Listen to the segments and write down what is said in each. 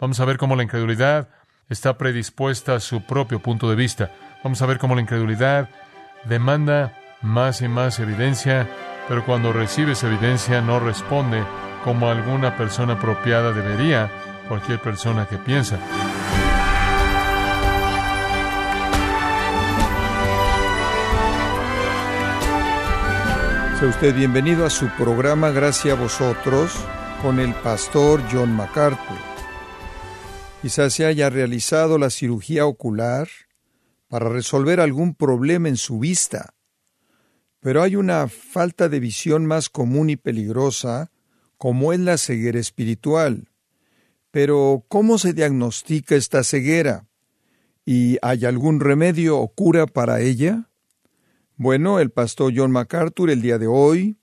Vamos a ver cómo la incredulidad está predispuesta a su propio punto de vista. Vamos a ver cómo la incredulidad demanda más y más evidencia, pero cuando recibe esa evidencia no responde como alguna persona apropiada debería, cualquier persona que piensa. Sea usted bienvenido a su programa Gracias a vosotros con el pastor John MacArthur. Quizás se haya realizado la cirugía ocular para resolver algún problema en su vista, pero hay una falta de visión más común y peligrosa, como es la ceguera espiritual. Pero, ¿cómo se diagnostica esta ceguera? ¿Y hay algún remedio o cura para ella? Bueno, el pastor John MacArthur el día de hoy,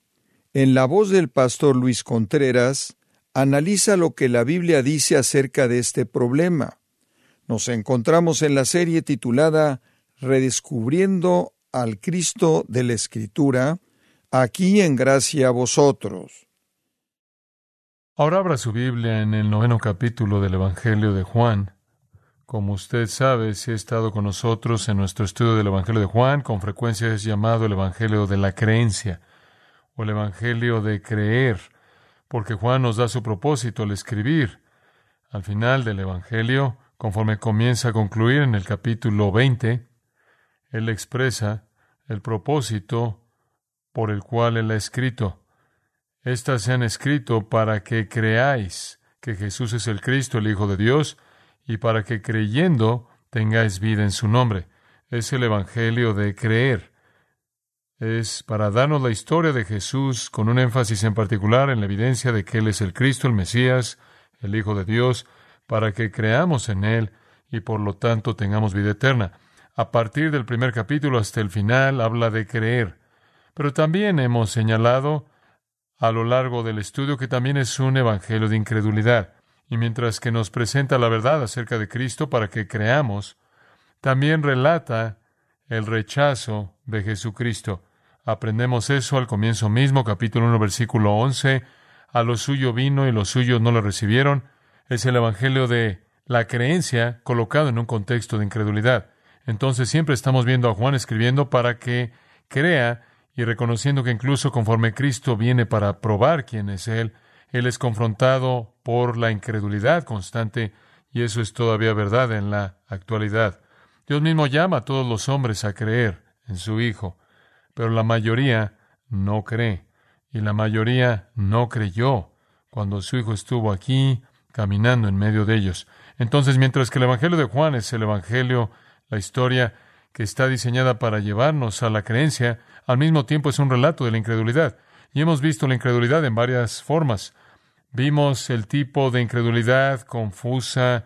en la voz del pastor Luis Contreras, analiza lo que la Biblia dice acerca de este problema. Nos encontramos en la serie titulada Redescubriendo al Cristo de la Escritura, aquí en gracia a vosotros. Ahora abra su Biblia en el noveno capítulo del Evangelio de Juan. Como usted sabe, si ha estado con nosotros en nuestro estudio del Evangelio de Juan, con frecuencia es llamado el Evangelio de la creencia o el Evangelio de creer, porque Juan nos da su propósito al escribir. Al final del Evangelio, conforme comienza a concluir en el capítulo 20, él expresa el propósito por el cual él ha escrito. Estas se han escrito para que creáis que Jesús es el Cristo, el Hijo de Dios, y para que creyendo tengáis vida en su nombre. Es el Evangelio de creer. Es para darnos la historia de Jesús con un énfasis en particular en la evidencia de que Él es el Cristo, el Mesías, el Hijo de Dios, para que creamos en Él y por lo tanto tengamos vida eterna. A partir del primer capítulo hasta el final habla de creer. Pero también hemos señalado a lo largo del estudio que también es un evangelio de incredulidad. Y mientras que nos presenta la verdad acerca de Cristo para que creamos, también relata el rechazo de Jesucristo. Aprendemos eso al comienzo mismo, capítulo 1, versículo 11. A lo suyo vino y los suyos no lo recibieron. Es el evangelio de la creencia colocado en un contexto de incredulidad. Entonces siempre estamos viendo a Juan escribiendo para que crea y reconociendo que incluso conforme Cristo viene para probar quién es Él, Él es confrontado por la incredulidad constante y eso es todavía verdad en la actualidad. Dios mismo llama a todos los hombres a creer en su Hijo, pero la mayoría no cree y la mayoría no creyó cuando su Hijo estuvo aquí caminando en medio de ellos. Entonces, mientras que el Evangelio de Juan es el Evangelio, la historia que está diseñada para llevarnos a la creencia, al mismo tiempo es un relato de la incredulidad. Y hemos visto la incredulidad en varias formas. Vimos el tipo de incredulidad confusa,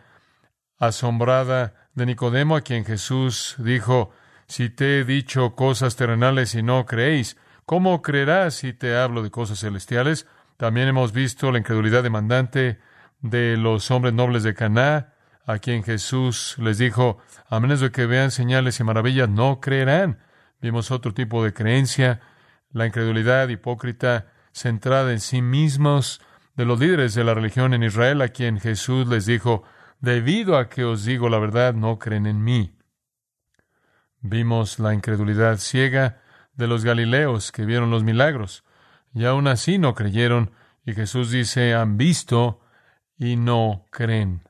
asombrada de Nicodemo, a quien Jesús dijo, si te he dicho cosas terrenales y no creéis, ¿cómo creerás si te hablo de cosas celestiales? También hemos visto la incredulidad demandante de los hombres nobles de Caná, a quien Jesús les dijo, a menos de que vean señales y maravillas, no creerán. Vimos otro tipo de creencia, la incredulidad hipócrita centrada en sí mismos de los líderes de la religión en Israel, a quien Jesús les dijo, debido a que os digo la verdad, no creen en mí. Vimos la incredulidad ciega de los galileos que vieron los milagros, y aún así no creyeron, y Jesús dice, han visto y no creen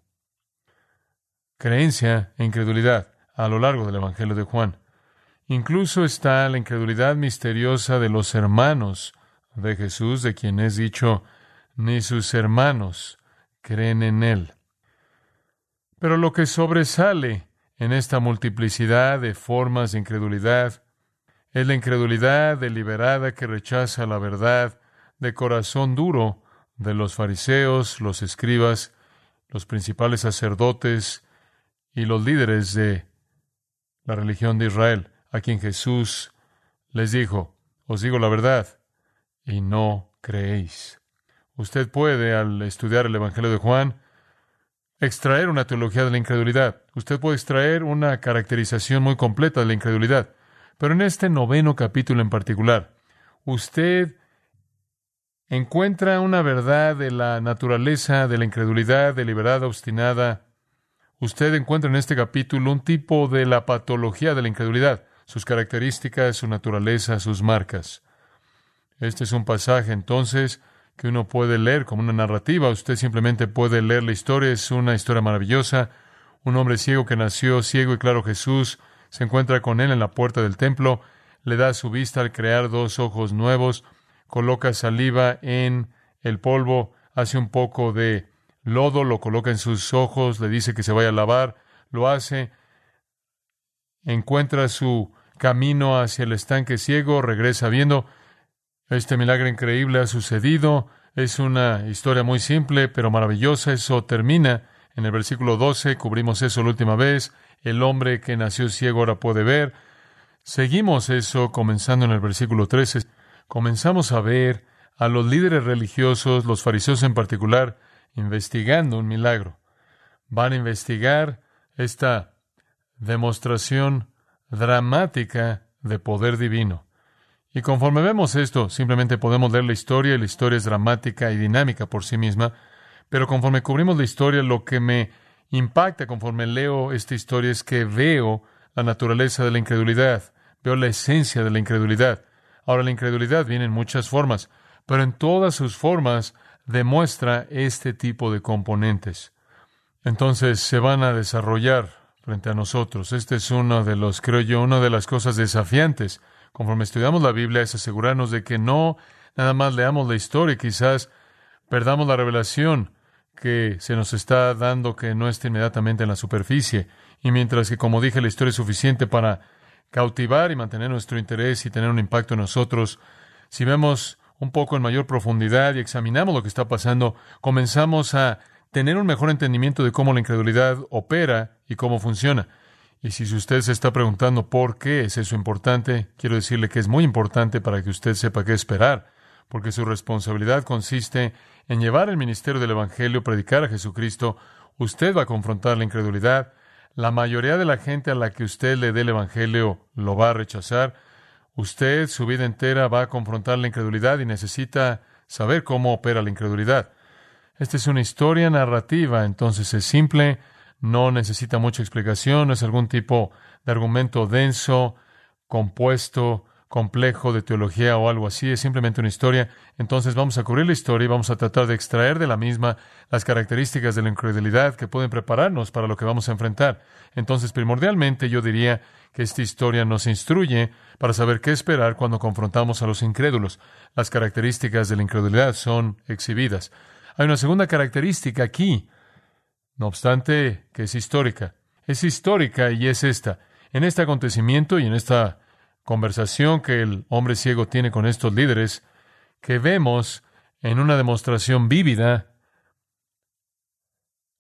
creencia e incredulidad a lo largo del Evangelio de Juan. Incluso está la incredulidad misteriosa de los hermanos de Jesús, de quien es dicho, ni sus hermanos creen en él. Pero lo que sobresale en esta multiplicidad de formas de incredulidad es la incredulidad deliberada que rechaza la verdad de corazón duro de los fariseos, los escribas, los principales sacerdotes y los líderes de la religión de Israel, a quien Jesús les dijo, os digo la verdad, y no creéis. Usted puede, al estudiar el Evangelio de Juan, extraer una teología de la incredulidad. Usted puede extraer una caracterización muy completa de la incredulidad. Pero en este noveno capítulo en particular, usted encuentra una verdad de la naturaleza de la incredulidad deliberada, obstinada. Usted encuentra en este capítulo un tipo de la patología de la incredulidad, sus características, su naturaleza, sus marcas. Este es un pasaje entonces que uno puede leer como una narrativa. Usted simplemente puede leer la historia. Es una historia maravillosa. Un hombre ciego que nació ciego y claro Jesús se encuentra con él en la puerta del templo, le da su vista al crear dos ojos nuevos, coloca saliva en el polvo, hace un poco de lodo, lo coloca en sus ojos, le dice que se vaya a lavar, lo hace, encuentra su camino hacia el estanque ciego, regresa viendo, este milagro increíble ha sucedido. Es una historia muy simple, pero maravillosa. Eso termina en el versículo 12. Cubrimos eso la última vez. El hombre que nació ciego ahora puede ver. Seguimos eso comenzando en el versículo 13. Comenzamos a ver a los líderes religiosos, los fariseos en particular, investigando un milagro. Van a investigar esta demostración dramática de poder divino. Y conforme vemos esto, simplemente podemos leer la historia y la historia es dramática y dinámica por sí misma, pero conforme cubrimos la historia, lo que me impacta conforme leo esta historia es que veo la naturaleza de la incredulidad, veo la esencia de la incredulidad. Ahora, la incredulidad viene en muchas formas, pero en todas sus formas demuestra este tipo de componentes. Entonces se van a desarrollar frente a nosotros. Este es uno de los, creo yo, una de las cosas desafiantes conforme estudiamos la Biblia, es asegurarnos de que no nada más leamos la historia, quizás perdamos la revelación que se nos está dando que no esté inmediatamente en la superficie. Y mientras que, como dije, la historia es suficiente para cautivar y mantener nuestro interés y tener un impacto en nosotros, si vemos un poco en mayor profundidad y examinamos lo que está pasando, comenzamos a tener un mejor entendimiento de cómo la incredulidad opera y cómo funciona. Y si usted se está preguntando por qué es eso importante, quiero decirle que es muy importante para que usted sepa qué esperar, porque su responsabilidad consiste en llevar el ministerio del Evangelio, predicar a Jesucristo. Usted va a confrontar la incredulidad. La mayoría de la gente a la que usted le dé el Evangelio lo va a rechazar. Usted su vida entera va a confrontar la incredulidad y necesita saber cómo opera la incredulidad. Esta es una historia narrativa, entonces es simple, no necesita mucha explicación, no es algún tipo de argumento denso, compuesto, complejo de teología o algo así, es simplemente una historia. Entonces vamos a cubrir la historia y vamos a tratar de extraer de la misma las características de la incredulidad que pueden prepararnos para lo que vamos a enfrentar. Entonces, primordialmente yo diría que esta historia nos instruye para saber qué esperar cuando confrontamos a los incrédulos. Las características de la incredulidad son exhibidas. Hay una segunda característica aquí no obstante que es histórica. Es histórica y es esta. En este acontecimiento y en esta conversación que el hombre ciego tiene con estos líderes, que vemos en una demostración vívida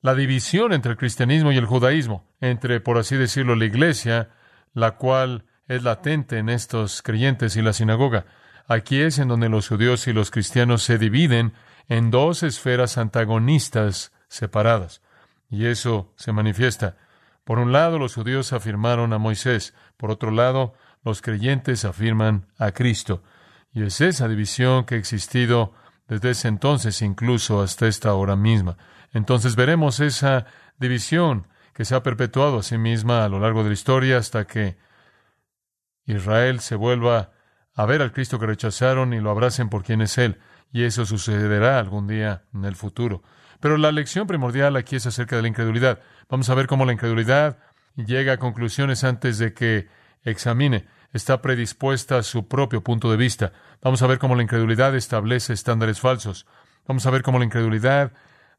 la división entre el cristianismo y el judaísmo, entre, por así decirlo, la iglesia, la cual es latente en estos creyentes y la sinagoga. Aquí es en donde los judíos y los cristianos se dividen en dos esferas antagonistas separadas. Y eso se manifiesta. Por un lado, los judíos afirmaron a Moisés. Por otro lado, los creyentes afirman a Cristo. Y es esa división que ha existido desde ese entonces, incluso hasta esta hora misma. Entonces veremos esa división que se ha perpetuado a sí misma a lo largo de la historia hasta que Israel se vuelva a ver al Cristo que rechazaron y lo abracen por quien es Él. Y eso sucederá algún día en el futuro. Pero la lección primordial aquí es acerca de la incredulidad. Vamos a ver cómo la incredulidad llega a conclusiones antes de que examine. Está predispuesta a su propio punto de vista. Vamos a ver cómo la incredulidad establece estándares falsos. Vamos a ver cómo la incredulidad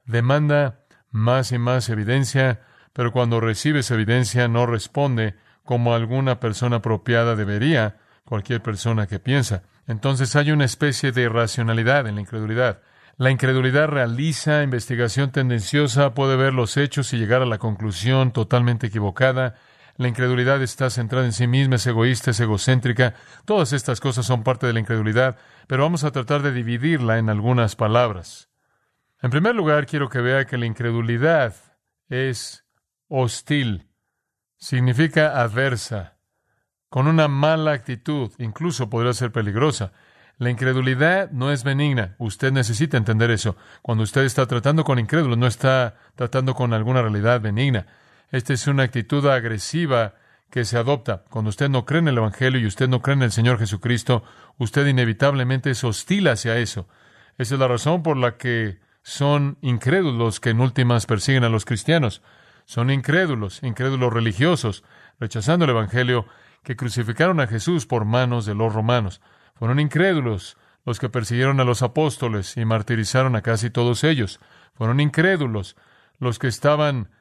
demanda más y más evidencia, pero cuando recibe esa evidencia no responde como alguna persona apropiada debería, cualquier persona que piensa. Entonces hay una especie de irracionalidad en la incredulidad. La incredulidad realiza investigación tendenciosa, puede ver los hechos y llegar a la conclusión totalmente equivocada. La incredulidad está centrada en sí misma, es egoísta, es egocéntrica. Todas estas cosas son parte de la incredulidad, pero vamos a tratar de dividirla en algunas palabras. En primer lugar, quiero que vea que la incredulidad es hostil, significa adversa, con una mala actitud, incluso podría ser peligrosa. La incredulidad no es benigna. Usted necesita entender eso. Cuando usted está tratando con incrédulos, no está tratando con alguna realidad benigna. Esta es una actitud agresiva que se adopta. Cuando usted no cree en el Evangelio y usted no cree en el Señor Jesucristo, usted inevitablemente es hostil hacia eso. Esa es la razón por la que son incrédulos que en últimas persiguen a los cristianos. Son incrédulos, incrédulos religiosos, rechazando el Evangelio, que crucificaron a Jesús por manos de los romanos. Fueron incrédulos los que persiguieron a los apóstoles y martirizaron a casi todos ellos. Fueron incrédulos los que estaban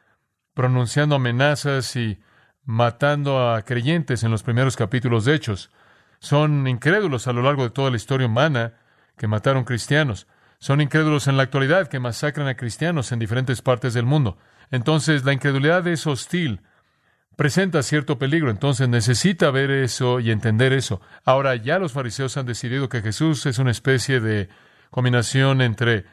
pronunciando amenazas y matando a creyentes en los primeros capítulos de Hechos. Son incrédulos a lo largo de toda la historia humana que mataron cristianos. Son incrédulos en la actualidad que masacran a cristianos en diferentes partes del mundo. Entonces, la incredulidad es hostil, presenta cierto peligro. Entonces, necesita ver eso y entender eso. Ahora, ya los fariseos han decidido que Jesús es una especie de combinación entre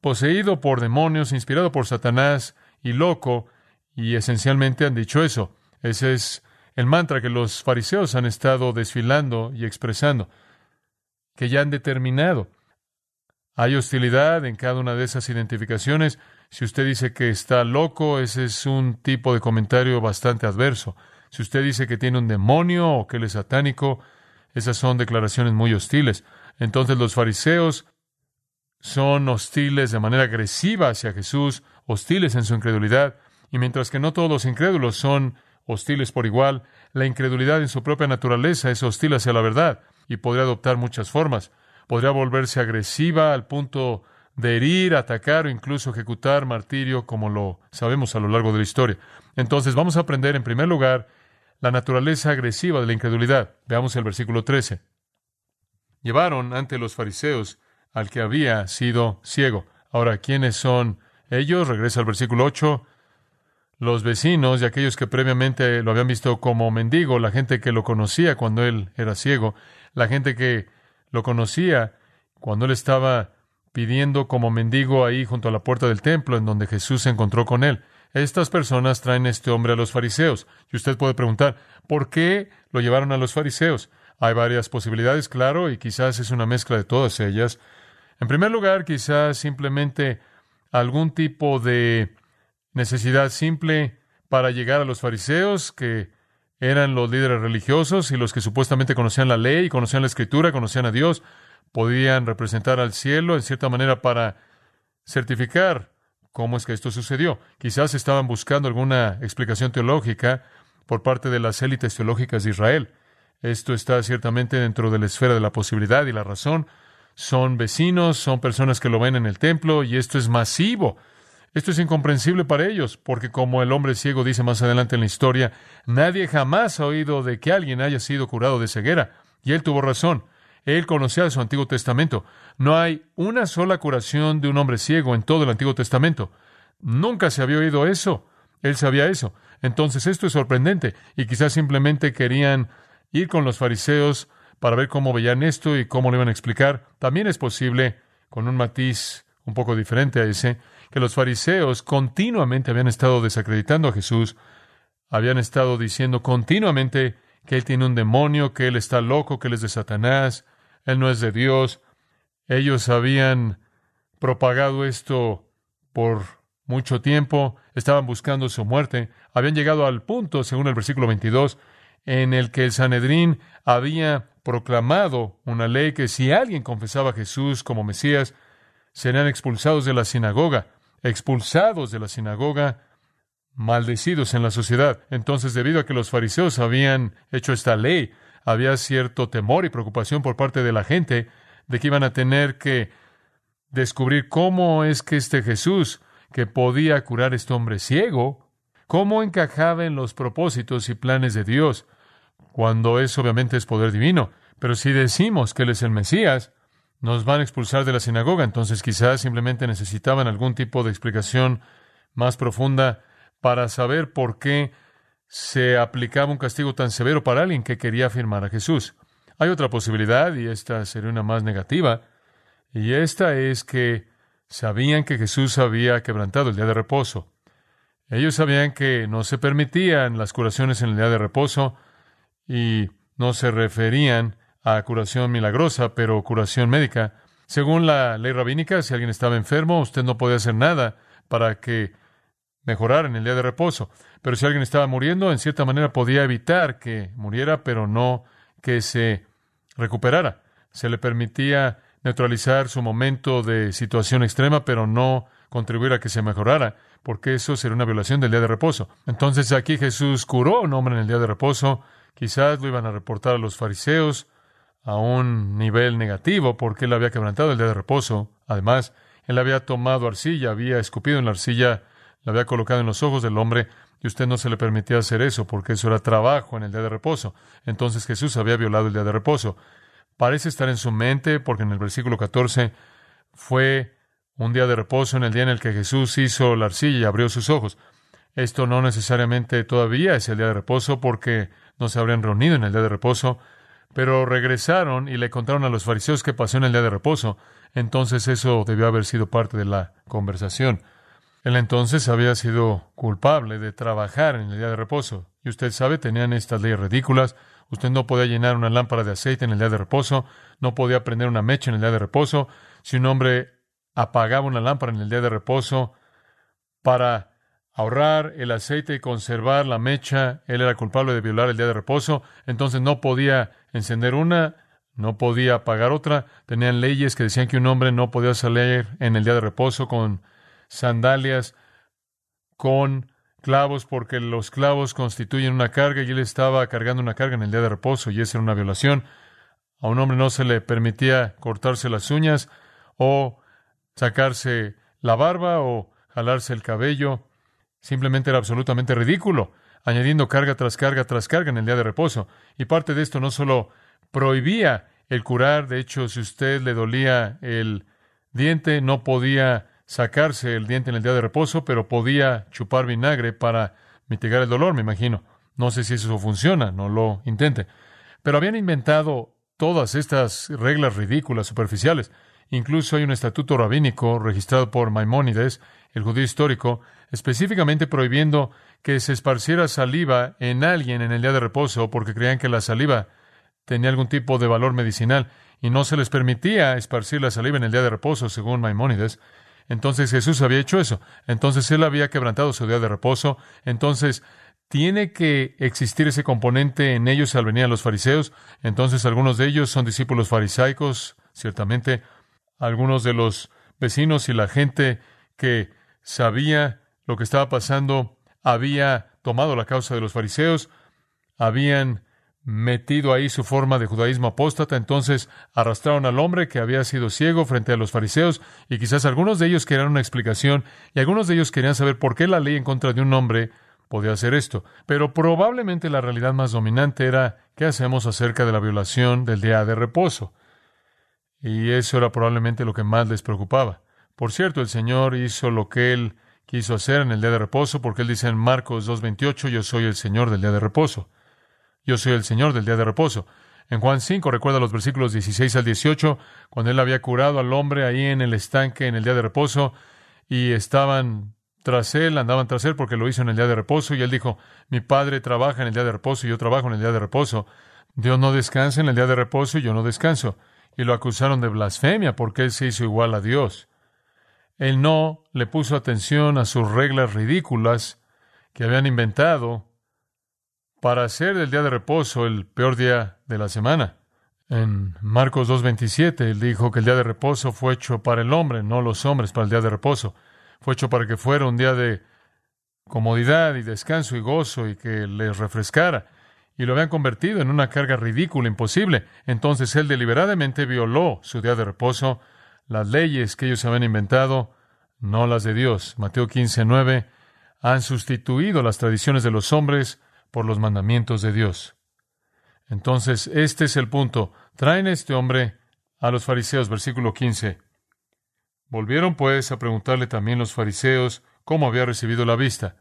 poseído por demonios, inspirado por Satanás y loco, y esencialmente han dicho eso. Ese es el mantra que los fariseos han estado desfilando y expresando, que ya han determinado. Hay hostilidad en cada una de esas identificaciones. Si usted dice que está loco, ese es un tipo de comentario bastante adverso. Si usted dice que tiene un demonio o que él es satánico, esas son declaraciones muy hostiles. Entonces los fariseos son hostiles de manera agresiva hacia Jesús, hostiles en su incredulidad, y mientras que no todos los incrédulos son hostiles por igual, la incredulidad en su propia naturaleza es hostil hacia la verdad y podría adoptar muchas formas. Podría volverse agresiva al punto de herir, atacar o incluso ejecutar martirio, como lo sabemos a lo largo de la historia. Entonces vamos a aprender en primer lugar la naturaleza agresiva de la incredulidad. Veamos el versículo 13. Llevaron ante los fariseos al que había sido ciego. Ahora, ¿quiénes son ellos? Regresa al versículo 8 los vecinos y aquellos que previamente lo habían visto como mendigo, la gente que lo conocía cuando él era ciego, la gente que lo conocía cuando él estaba pidiendo como mendigo ahí junto a la puerta del templo en donde Jesús se encontró con él. Estas personas traen este hombre a los fariseos. Y usted puede preguntar, ¿por qué lo llevaron a los fariseos? Hay varias posibilidades, claro, y quizás es una mezcla de todas ellas. En primer lugar, quizás simplemente algún tipo de necesidad simple para llegar a los fariseos, que eran los líderes religiosos y los que supuestamente conocían la ley, conocían la escritura, conocían a Dios, podían representar al cielo en cierta manera para certificar cómo es que esto sucedió. Quizás estaban buscando alguna explicación teológica por parte de las élites teológicas de Israel. Esto está ciertamente dentro de la esfera de la posibilidad y la razón. Son vecinos, son personas que lo ven en el templo y esto es masivo. Esto es incomprensible para ellos, porque como el hombre ciego dice más adelante en la historia, nadie jamás ha oído de que alguien haya sido curado de ceguera. Y él tuvo razón. Él conocía su Antiguo Testamento. No hay una sola curación de un hombre ciego en todo el Antiguo Testamento. Nunca se había oído eso. Él sabía eso. Entonces esto es sorprendente. Y quizás simplemente querían ir con los fariseos para ver cómo veían esto y cómo lo iban a explicar. También es posible, con un matiz un poco diferente a ese, que los fariseos continuamente habían estado desacreditando a Jesús, habían estado diciendo continuamente que él tiene un demonio, que él está loco, que él es de Satanás, él no es de Dios. Ellos habían propagado esto por mucho tiempo, estaban buscando su muerte, habían llegado al punto, según el versículo 22, en el que el Sanedrín había proclamado una ley que si alguien confesaba a Jesús como Mesías, serían expulsados de la sinagoga expulsados de la sinagoga, maldecidos en la sociedad. Entonces, debido a que los fariseos habían hecho esta ley, había cierto temor y preocupación por parte de la gente de que iban a tener que descubrir cómo es que este Jesús, que podía curar a este hombre ciego, cómo encajaba en los propósitos y planes de Dios, cuando eso obviamente es poder divino. Pero si decimos que Él es el Mesías, nos van a expulsar de la sinagoga. Entonces quizás simplemente necesitaban algún tipo de explicación más profunda para saber por qué se aplicaba un castigo tan severo para alguien que quería afirmar a Jesús. Hay otra posibilidad, y esta sería una más negativa, y esta es que sabían que Jesús había quebrantado el día de reposo. Ellos sabían que no se permitían las curaciones en el día de reposo y no se referían a curación milagrosa, pero curación médica. Según la ley rabínica, si alguien estaba enfermo, usted no podía hacer nada para que mejorara en el día de reposo. Pero si alguien estaba muriendo, en cierta manera podía evitar que muriera, pero no que se recuperara. Se le permitía neutralizar su momento de situación extrema, pero no contribuir a que se mejorara, porque eso sería una violación del día de reposo. Entonces aquí Jesús curó a un hombre en el día de reposo, quizás lo iban a reportar a los fariseos a un nivel negativo, porque él había quebrantado el día de reposo. Además, él había tomado arcilla, había escupido en la arcilla, la había colocado en los ojos del hombre, y usted no se le permitía hacer eso, porque eso era trabajo en el día de reposo. Entonces Jesús había violado el día de reposo. Parece estar en su mente, porque en el versículo 14 fue un día de reposo en el día en el que Jesús hizo la arcilla y abrió sus ojos. Esto no necesariamente todavía es el día de reposo, porque no se habrían reunido en el día de reposo, pero regresaron y le contaron a los fariseos qué pasó en el día de reposo. Entonces eso debió haber sido parte de la conversación. Él entonces había sido culpable de trabajar en el día de reposo. Y usted sabe, tenían estas leyes ridículas. Usted no podía llenar una lámpara de aceite en el día de reposo, no podía prender una mecha en el día de reposo. Si un hombre apagaba una lámpara en el día de reposo para ahorrar el aceite y conservar la mecha, él era culpable de violar el día de reposo, entonces no podía encender una, no podía apagar otra. Tenían leyes que decían que un hombre no podía salir en el día de reposo con sandalias con clavos porque los clavos constituyen una carga y él estaba cargando una carga en el día de reposo y esa era una violación. A un hombre no se le permitía cortarse las uñas o sacarse la barba o jalarse el cabello. Simplemente era absolutamente ridículo, añadiendo carga tras carga tras carga en el día de reposo. Y parte de esto no solo prohibía el curar, de hecho, si usted le dolía el diente, no podía sacarse el diente en el día de reposo, pero podía chupar vinagre para mitigar el dolor, me imagino. No sé si eso funciona, no lo intente. Pero habían inventado todas estas reglas ridículas, superficiales. Incluso hay un estatuto rabínico registrado por Maimónides, el judío histórico, específicamente prohibiendo que se esparciera saliva en alguien en el día de reposo porque creían que la saliva tenía algún tipo de valor medicinal y no se les permitía esparcir la saliva en el día de reposo, según Maimónides. Entonces Jesús había hecho eso. Entonces Él había quebrantado su día de reposo. Entonces tiene que existir ese componente en ellos al venir a los fariseos. Entonces algunos de ellos son discípulos farisaicos, ciertamente. Algunos de los vecinos y la gente que sabía lo que estaba pasando había tomado la causa de los fariseos, habían metido ahí su forma de judaísmo apóstata, entonces arrastraron al hombre que había sido ciego frente a los fariseos y quizás algunos de ellos querían una explicación y algunos de ellos querían saber por qué la ley en contra de un hombre podía hacer esto. Pero probablemente la realidad más dominante era qué hacemos acerca de la violación del día de reposo. Y eso era probablemente lo que más les preocupaba. Por cierto, el Señor hizo lo que Él quiso hacer en el día de reposo, porque Él dice en Marcos 2.28, yo soy el Señor del día de reposo. Yo soy el Señor del día de reposo. En Juan 5, recuerda los versículos 16 al 18, cuando él había curado al hombre ahí en el estanque en el día de reposo y estaban tras él, andaban tras él porque lo hizo en el día de reposo y él dijo, mi padre trabaja en el día de reposo y yo trabajo en el día de reposo. Dios no descansa en el día de reposo y yo no descanso. Y lo acusaron de blasfemia porque él se hizo igual a Dios. Él no le puso atención a sus reglas ridículas que habían inventado para hacer del día de reposo el peor día de la semana. En Marcos 2.27, él dijo que el día de reposo fue hecho para el hombre, no los hombres para el día de reposo. Fue hecho para que fuera un día de comodidad y descanso y gozo y que les refrescara. Y lo habían convertido en una carga ridícula, imposible. Entonces él deliberadamente violó su día de reposo, las leyes que ellos habían inventado, no las de Dios. Mateo 15.9 han sustituido las tradiciones de los hombres por los mandamientos de Dios. Entonces, este es el punto. Traen a este hombre a los fariseos, versículo 15. Volvieron pues a preguntarle también los fariseos cómo había recibido la vista.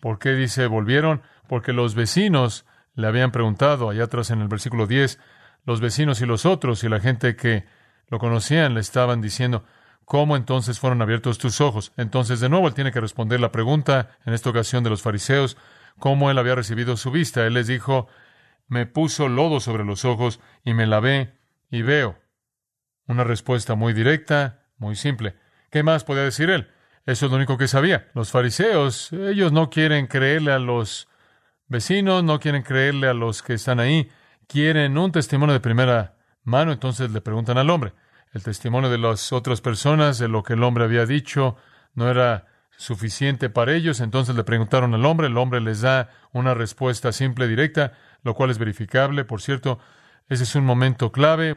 ¿Por qué dice volvieron? Porque los vecinos le habían preguntado, allá atrás en el versículo 10, los vecinos y los otros y la gente que lo conocían le estaban diciendo, ¿cómo entonces fueron abiertos tus ojos? Entonces, de nuevo, él tiene que responder la pregunta, en esta ocasión de los fariseos, cómo él había recibido su vista. Él les dijo, me puso lodo sobre los ojos y me lavé y veo. Una respuesta muy directa, muy simple. ¿Qué más podía decir él? Eso es lo único que sabía. Los fariseos, ellos no quieren creerle a los vecinos, no quieren creerle a los que están ahí, quieren un testimonio de primera mano, entonces le preguntan al hombre. El testimonio de las otras personas, de lo que el hombre había dicho, no era suficiente para ellos, entonces le preguntaron al hombre, el hombre les da una respuesta simple, directa, lo cual es verificable, por cierto, ese es un momento clave.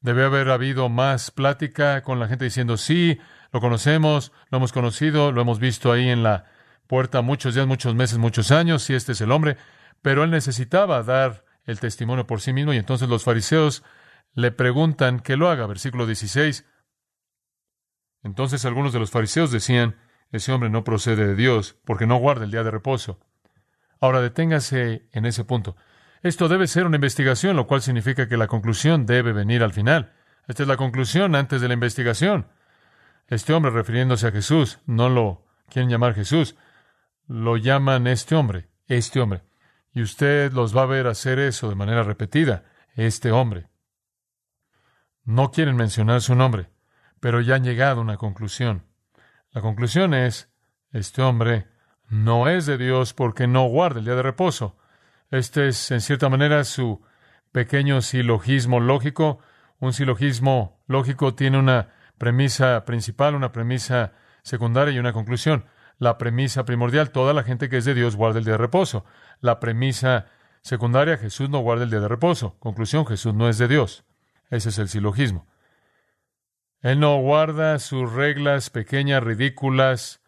Debe haber habido más plática con la gente diciendo, sí, lo conocemos, lo hemos conocido, lo hemos visto ahí en la puerta muchos días, muchos meses, muchos años, si este es el hombre, pero él necesitaba dar el testimonio por sí mismo y entonces los fariseos le preguntan que lo haga, versículo 16. Entonces algunos de los fariseos decían, ese hombre no procede de Dios porque no guarda el día de reposo. Ahora deténgase en ese punto. Esto debe ser una investigación, lo cual significa que la conclusión debe venir al final. Esta es la conclusión antes de la investigación. Este hombre, refiriéndose a Jesús, no lo quieren llamar Jesús, lo llaman este hombre, este hombre. Y usted los va a ver hacer eso de manera repetida, este hombre. No quieren mencionar su nombre, pero ya han llegado a una conclusión. La conclusión es, este hombre no es de Dios porque no guarda el día de reposo. Este es, en cierta manera, su pequeño silogismo lógico. Un silogismo lógico tiene una premisa principal, una premisa secundaria y una conclusión. La premisa primordial, toda la gente que es de Dios guarda el día de reposo. La premisa secundaria, Jesús no guarda el día de reposo. Conclusión, Jesús no es de Dios. Ese es el silogismo. Él no guarda sus reglas pequeñas, ridículas,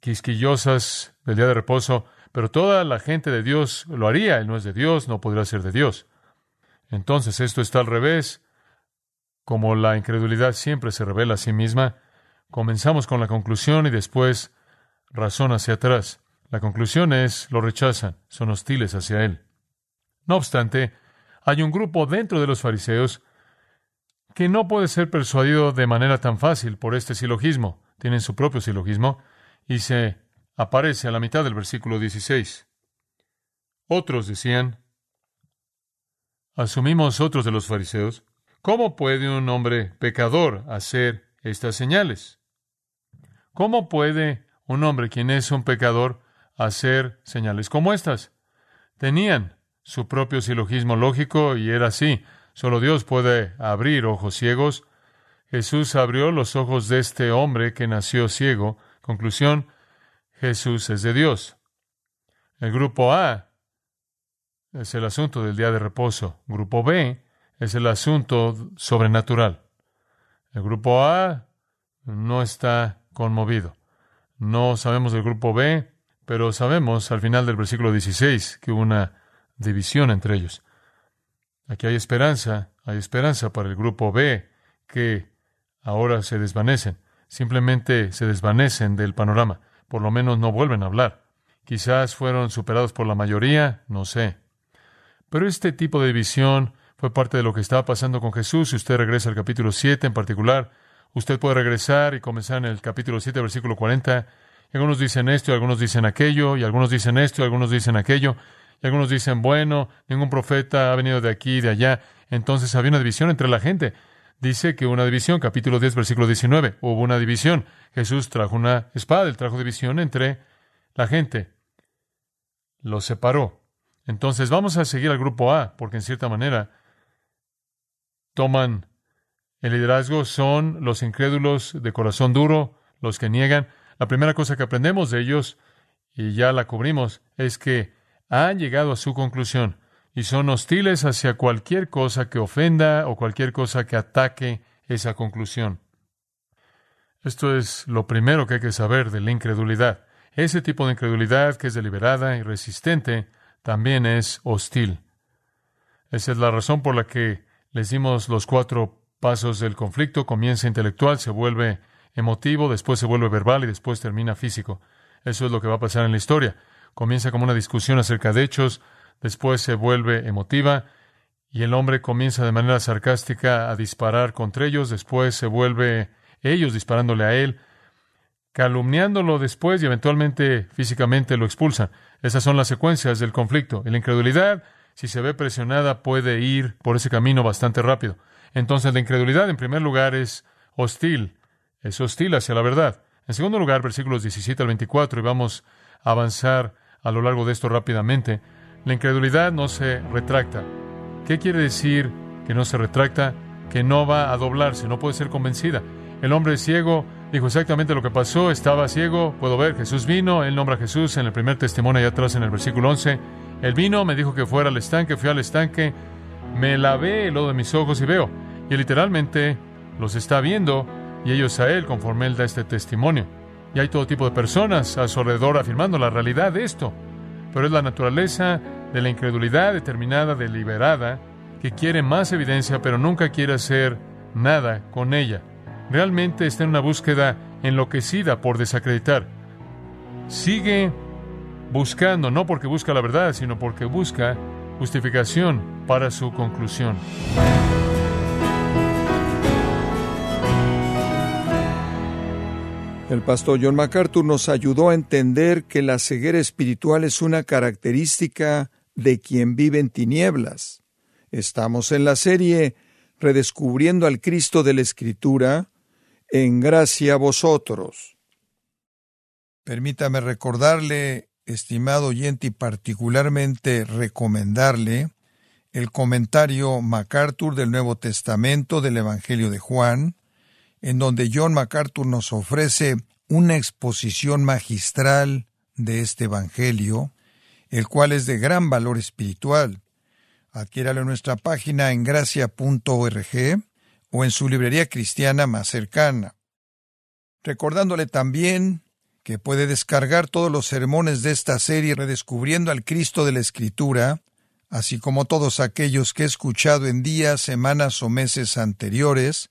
quisquillosas del día de reposo, pero toda la gente de Dios lo haría. Él no es de Dios, no podrá ser de Dios. Entonces esto está al revés. Como la incredulidad siempre se revela a sí misma, comenzamos con la conclusión y después razón hacia atrás. La conclusión es, lo rechazan, son hostiles hacia Él. No obstante, hay un grupo dentro de los fariseos que no puede ser persuadido de manera tan fácil por este silogismo. Tienen su propio silogismo y se aparece a la mitad del versículo 16. Otros decían, asumimos otros de los fariseos, ¿cómo puede un hombre pecador hacer estas señales? ¿Cómo puede un hombre quien es un pecador hacer señales como estas? Tenían su propio silogismo lógico y era así. Solo Dios puede abrir ojos ciegos. Jesús abrió los ojos de este hombre que nació ciego. Conclusión, Jesús es de Dios. El grupo A es el asunto del día de reposo. Grupo B es el asunto sobrenatural. El grupo A no está conmovido. No sabemos del grupo B, pero sabemos al final del versículo 16 que hubo una división entre ellos. Aquí hay esperanza, hay esperanza para el grupo B, que ahora se desvanecen, simplemente se desvanecen del panorama, por lo menos no vuelven a hablar. Quizás fueron superados por la mayoría, no sé. Pero este tipo de división fue parte de lo que estaba pasando con Jesús. Si usted regresa al capítulo 7 en particular, usted puede regresar y comenzar en el capítulo 7, versículo 40. Y algunos dicen esto, y algunos dicen aquello, y algunos dicen esto, y algunos dicen aquello. Y algunos dicen, bueno, ningún profeta ha venido de aquí y de allá. Entonces había una división entre la gente. Dice que una división, capítulo 10, versículo 19, hubo una división. Jesús trajo una espada, él trajo división entre la gente. Los separó. Entonces vamos a seguir al grupo A, porque en cierta manera toman el liderazgo, son los incrédulos de corazón duro, los que niegan. La primera cosa que aprendemos de ellos, y ya la cubrimos, es que han llegado a su conclusión y son hostiles hacia cualquier cosa que ofenda o cualquier cosa que ataque esa conclusión. Esto es lo primero que hay que saber de la incredulidad. Ese tipo de incredulidad que es deliberada y resistente también es hostil. Esa es la razón por la que les dimos los cuatro pasos del conflicto. Comienza intelectual, se vuelve emotivo, después se vuelve verbal y después termina físico. Eso es lo que va a pasar en la historia comienza como una discusión acerca de hechos, después se vuelve emotiva y el hombre comienza de manera sarcástica a disparar contra ellos, después se vuelve ellos disparándole a él. calumniándolo después y eventualmente físicamente lo expulsan. Esas son las secuencias del conflicto. Y la incredulidad, si se ve presionada, puede ir por ese camino bastante rápido. Entonces la incredulidad, en primer lugar, es hostil. Es hostil hacia la verdad. En segundo lugar, versículos 17 al 24, y vamos a avanzar a lo largo de esto rápidamente. La incredulidad no se retracta. ¿Qué quiere decir que no se retracta? Que no va a doblarse, no puede ser convencida. El hombre ciego dijo exactamente lo que pasó, estaba ciego, puedo ver, Jesús vino, él nombra a Jesús en el primer testimonio allá atrás en el versículo 11. Él vino, me dijo que fuera al estanque, fui al estanque, me lavé el lodo de mis ojos y veo. Y literalmente los está viendo y ellos a él conforme él da este testimonio. Y hay todo tipo de personas a su alrededor afirmando la realidad de esto. Pero es la naturaleza de la incredulidad determinada, deliberada, que quiere más evidencia, pero nunca quiere hacer nada con ella. Realmente está en una búsqueda enloquecida por desacreditar. Sigue buscando, no porque busca la verdad, sino porque busca justificación para su conclusión. El pastor John MacArthur nos ayudó a entender que la ceguera espiritual es una característica de quien vive en tinieblas. Estamos en la serie Redescubriendo al Cristo de la Escritura, en gracia a vosotros. Permítame recordarle, estimado oyente, y particularmente recomendarle el comentario MacArthur del Nuevo Testamento del Evangelio de Juan, en donde John MacArthur nos ofrece una exposición magistral de este Evangelio, el cual es de gran valor espiritual. Adquiéralo en nuestra página en gracia.org o en su librería cristiana más cercana. Recordándole también que puede descargar todos los sermones de esta serie redescubriendo al Cristo de la Escritura, así como todos aquellos que he escuchado en días, semanas o meses anteriores,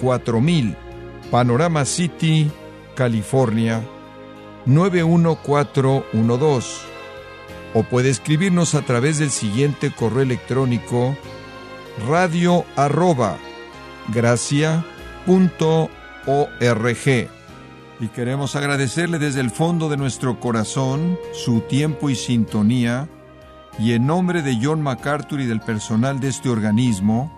4000, Panorama City, California 91412. O puede escribirnos a través del siguiente correo electrónico radio arroba gracia.org. Y queremos agradecerle desde el fondo de nuestro corazón su tiempo y sintonía, y en nombre de John MacArthur y del personal de este organismo,